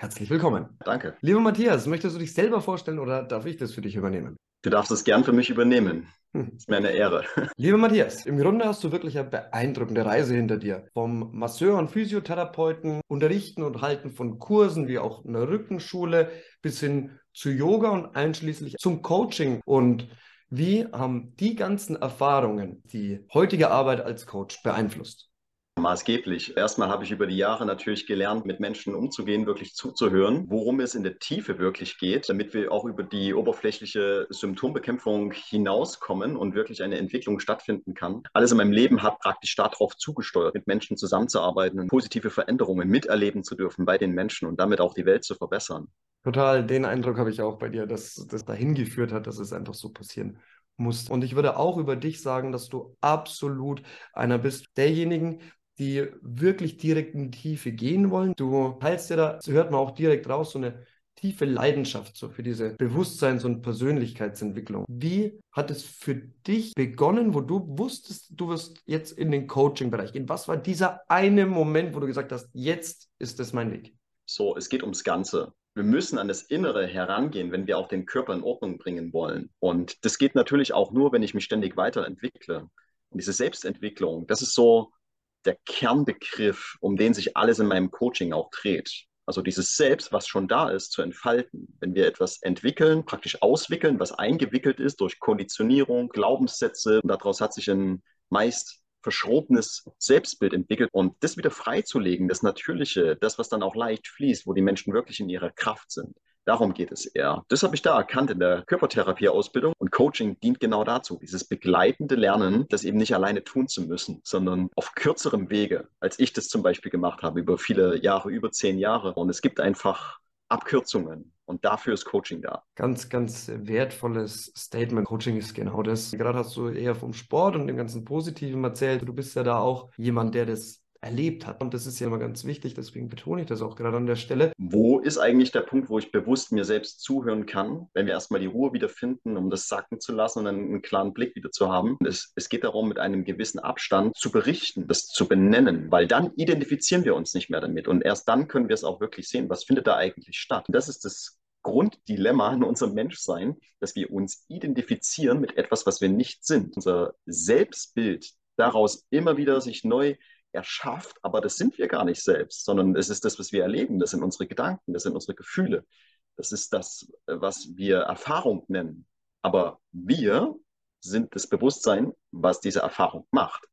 Herzlich willkommen. Danke. Lieber Matthias, möchtest du dich selber vorstellen oder darf ich das für dich übernehmen? Du darfst es gern für mich übernehmen. Hm. Ist mir eine Ehre. Lieber Matthias, im Grunde hast du wirklich eine beeindruckende Reise hinter dir. Vom Masseur und Physiotherapeuten, Unterrichten und Halten von Kursen wie auch einer Rückenschule bis hin zu Yoga und einschließlich zum Coaching. Und wie haben die ganzen Erfahrungen die heutige Arbeit als Coach beeinflusst? Maßgeblich. Erstmal habe ich über die Jahre natürlich gelernt, mit Menschen umzugehen, wirklich zuzuhören, worum es in der Tiefe wirklich geht, damit wir auch über die oberflächliche Symptombekämpfung hinauskommen und wirklich eine Entwicklung stattfinden kann. Alles in meinem Leben hat praktisch darauf zugesteuert, mit Menschen zusammenzuarbeiten und positive Veränderungen miterleben zu dürfen bei den Menschen und damit auch die Welt zu verbessern. Total, den Eindruck habe ich auch bei dir, dass das dahin geführt hat, dass es einfach so passieren muss. Und ich würde auch über dich sagen, dass du absolut einer bist derjenigen, die wirklich direkt in die Tiefe gehen wollen. Du teilst ja da, hört man auch direkt raus, so eine tiefe Leidenschaft so für diese Bewusstseins- und Persönlichkeitsentwicklung. Wie hat es für dich begonnen, wo du wusstest, du wirst jetzt in den Coaching-Bereich gehen? Was war dieser eine Moment, wo du gesagt hast, jetzt ist das mein Weg? So, es geht ums Ganze. Wir müssen an das Innere herangehen, wenn wir auch den Körper in Ordnung bringen wollen. Und das geht natürlich auch nur, wenn ich mich ständig weiterentwickle. Und diese Selbstentwicklung, das ist so, der Kernbegriff, um den sich alles in meinem Coaching auch dreht. Also dieses Selbst, was schon da ist, zu entfalten. Wenn wir etwas entwickeln, praktisch auswickeln, was eingewickelt ist durch Konditionierung, Glaubenssätze, und daraus hat sich ein meist verschrobenes Selbstbild entwickelt und das wieder freizulegen, das Natürliche, das, was dann auch leicht fließt, wo die Menschen wirklich in ihrer Kraft sind. Darum geht es eher. Das habe ich da erkannt in der Körpertherapieausbildung und Coaching dient genau dazu, dieses begleitende Lernen, das eben nicht alleine tun zu müssen, sondern auf kürzerem Wege, als ich das zum Beispiel gemacht habe, über viele Jahre, über zehn Jahre. Und es gibt einfach Abkürzungen. Und dafür ist Coaching da. Ganz, ganz wertvolles Statement. Coaching ist genau das. Gerade hast du eher vom Sport und dem ganzen Positiven erzählt. Du bist ja da auch jemand, der das erlebt hat. Und das ist ja immer ganz wichtig, deswegen betone ich das auch gerade an der Stelle. Wo ist eigentlich der Punkt, wo ich bewusst mir selbst zuhören kann, wenn wir erstmal die Ruhe wiederfinden, um das sacken zu lassen und einen klaren Blick wieder zu haben? Es, es geht darum, mit einem gewissen Abstand zu berichten, das zu benennen, weil dann identifizieren wir uns nicht mehr damit. Und erst dann können wir es auch wirklich sehen, was findet da eigentlich statt. Das ist das Grunddilemma in unserem Menschsein, dass wir uns identifizieren mit etwas, was wir nicht sind. Unser Selbstbild daraus immer wieder sich neu erschafft, aber das sind wir gar nicht selbst, sondern es ist das, was wir erleben, das sind unsere Gedanken, das sind unsere Gefühle, das ist das, was wir Erfahrung nennen. Aber wir sind das Bewusstsein, was diese Erfahrung macht.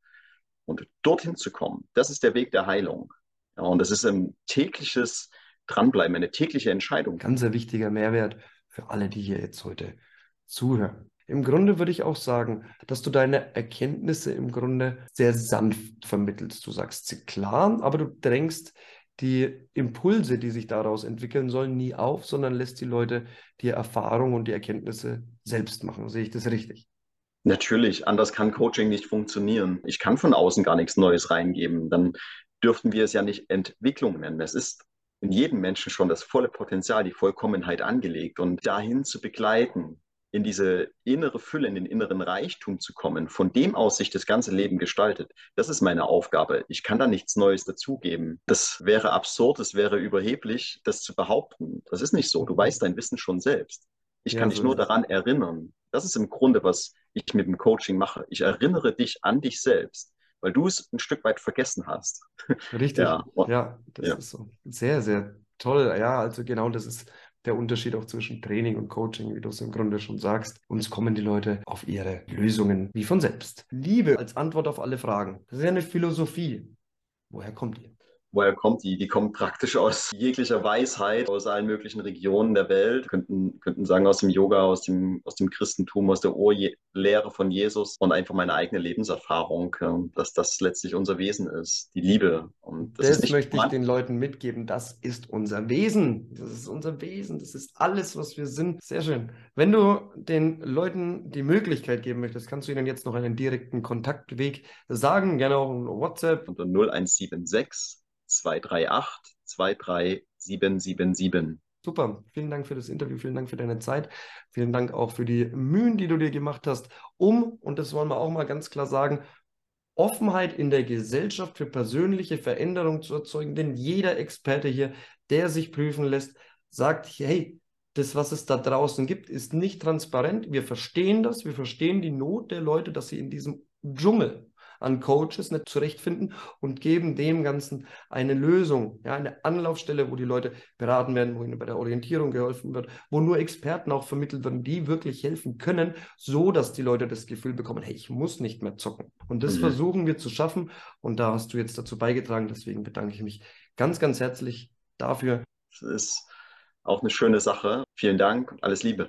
Und dorthin zu kommen, das ist der Weg der Heilung. Ja, und das ist ein tägliches Dranbleiben, eine tägliche Entscheidung. Ganz ein wichtiger Mehrwert für alle, die hier jetzt heute zuhören. Im Grunde würde ich auch sagen, dass du deine Erkenntnisse im Grunde sehr sanft vermittelst. Du sagst sie klar, aber du drängst die Impulse, die sich daraus entwickeln sollen, nie auf, sondern lässt die Leute die Erfahrung und die Erkenntnisse selbst machen. Sehe ich das richtig? Natürlich, anders kann Coaching nicht funktionieren. Ich kann von außen gar nichts Neues reingeben. Dann dürften wir es ja nicht Entwicklung nennen. Es ist in jedem Menschen schon das volle Potenzial, die Vollkommenheit angelegt und dahin zu begleiten, in diese innere Fülle, in den inneren Reichtum zu kommen, von dem aus sich das ganze Leben gestaltet, das ist meine Aufgabe. Ich kann da nichts Neues dazugeben. Das wäre absurd, es wäre überheblich, das zu behaupten. Das ist nicht so. Du weißt dein Wissen schon selbst. Ich ja, kann so dich nur daran erinnern. Das ist im Grunde, was ich mit dem Coaching mache. Ich erinnere dich an dich selbst, weil du es ein Stück weit vergessen hast. Richtig. ja, ja das ja. ist so. Sehr, sehr toll. Ja, also genau das ist der Unterschied auch zwischen Training und Coaching, wie du es im Grunde schon sagst. Uns kommen die Leute auf ihre Lösungen wie von selbst. Liebe als Antwort auf alle Fragen. Das ist ja eine Philosophie. Woher kommt die? Woher kommt die? Die kommt praktisch aus jeglicher Weisheit, aus allen möglichen Regionen der Welt. Könnten, könnten sagen aus dem Yoga, aus dem, aus dem Christentum, aus der Urlehre von Jesus und einfach meine eigene Lebenserfahrung, ähm, dass das letztlich unser Wesen ist, die Liebe. Und das, das möchte ich den Leuten mitgeben. Das ist unser Wesen. Das ist unser Wesen. Das ist alles, was wir sind. Sehr schön. Wenn du den Leuten die Möglichkeit geben möchtest, kannst du ihnen jetzt noch einen direkten Kontaktweg sagen, gerne auch WhatsApp. Unter 0176 238 23777. Super, vielen Dank für das Interview, vielen Dank für deine Zeit, vielen Dank auch für die Mühen, die du dir gemacht hast, um, und das wollen wir auch mal ganz klar sagen, Offenheit in der Gesellschaft für persönliche Veränderung zu erzeugen. Denn jeder Experte hier, der sich prüfen lässt, sagt, hey, das, was es da draußen gibt, ist nicht transparent. Wir verstehen das, wir verstehen die Not der Leute, dass sie in diesem Dschungel an Coaches nicht zurechtfinden und geben dem Ganzen eine Lösung, ja, eine Anlaufstelle, wo die Leute beraten werden, wo ihnen bei der Orientierung geholfen wird, wo nur Experten auch vermittelt werden, die wirklich helfen können, so dass die Leute das Gefühl bekommen, hey, ich muss nicht mehr zocken. Und das mhm. versuchen wir zu schaffen und da hast du jetzt dazu beigetragen, deswegen bedanke ich mich ganz, ganz herzlich dafür. Das ist auch eine schöne Sache. Vielen Dank und alles Liebe.